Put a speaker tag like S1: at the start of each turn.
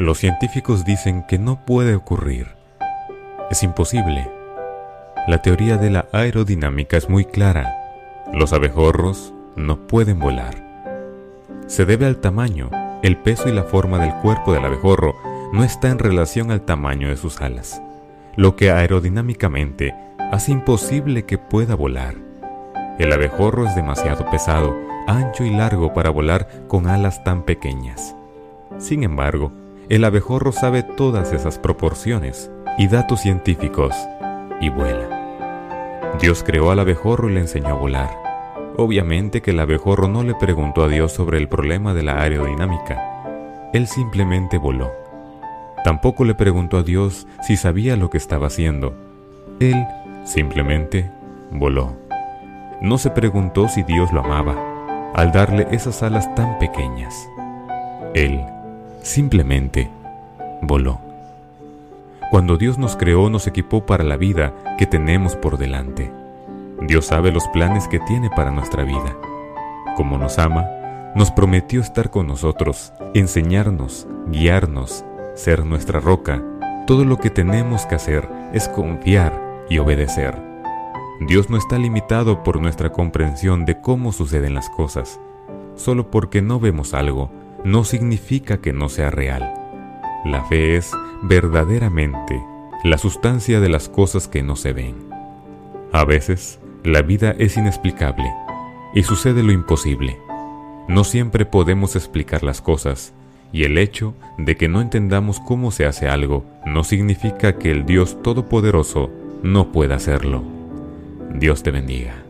S1: Los científicos dicen que no puede ocurrir. Es imposible. La teoría de la aerodinámica es muy clara. Los abejorros no pueden volar. Se debe al tamaño, el peso y la forma del cuerpo del abejorro no está en relación al tamaño de sus alas, lo que aerodinámicamente hace imposible que pueda volar. El abejorro es demasiado pesado, ancho y largo para volar con alas tan pequeñas. Sin embargo, el abejorro sabe todas esas proporciones y datos científicos y vuela. Dios creó al abejorro y le enseñó a volar. Obviamente que el abejorro no le preguntó a Dios sobre el problema de la aerodinámica. Él simplemente voló. Tampoco le preguntó a Dios si sabía lo que estaba haciendo. Él simplemente voló. No se preguntó si Dios lo amaba al darle esas alas tan pequeñas. Él simplemente voló. Cuando Dios nos creó nos equipó para la vida que tenemos por delante. Dios sabe los planes que tiene para nuestra vida. Como nos ama, nos prometió estar con nosotros, enseñarnos, guiarnos, ser nuestra roca. Todo lo que tenemos que hacer es confiar y obedecer. Dios no está limitado por nuestra comprensión de cómo suceden las cosas. Solo porque no vemos algo, no significa que no sea real. La fe es verdaderamente la sustancia de las cosas que no se ven. A veces, la vida es inexplicable y sucede lo imposible. No siempre podemos explicar las cosas, y el hecho de que no entendamos cómo se hace algo no significa que el Dios Todopoderoso no pueda hacerlo. Dios te bendiga.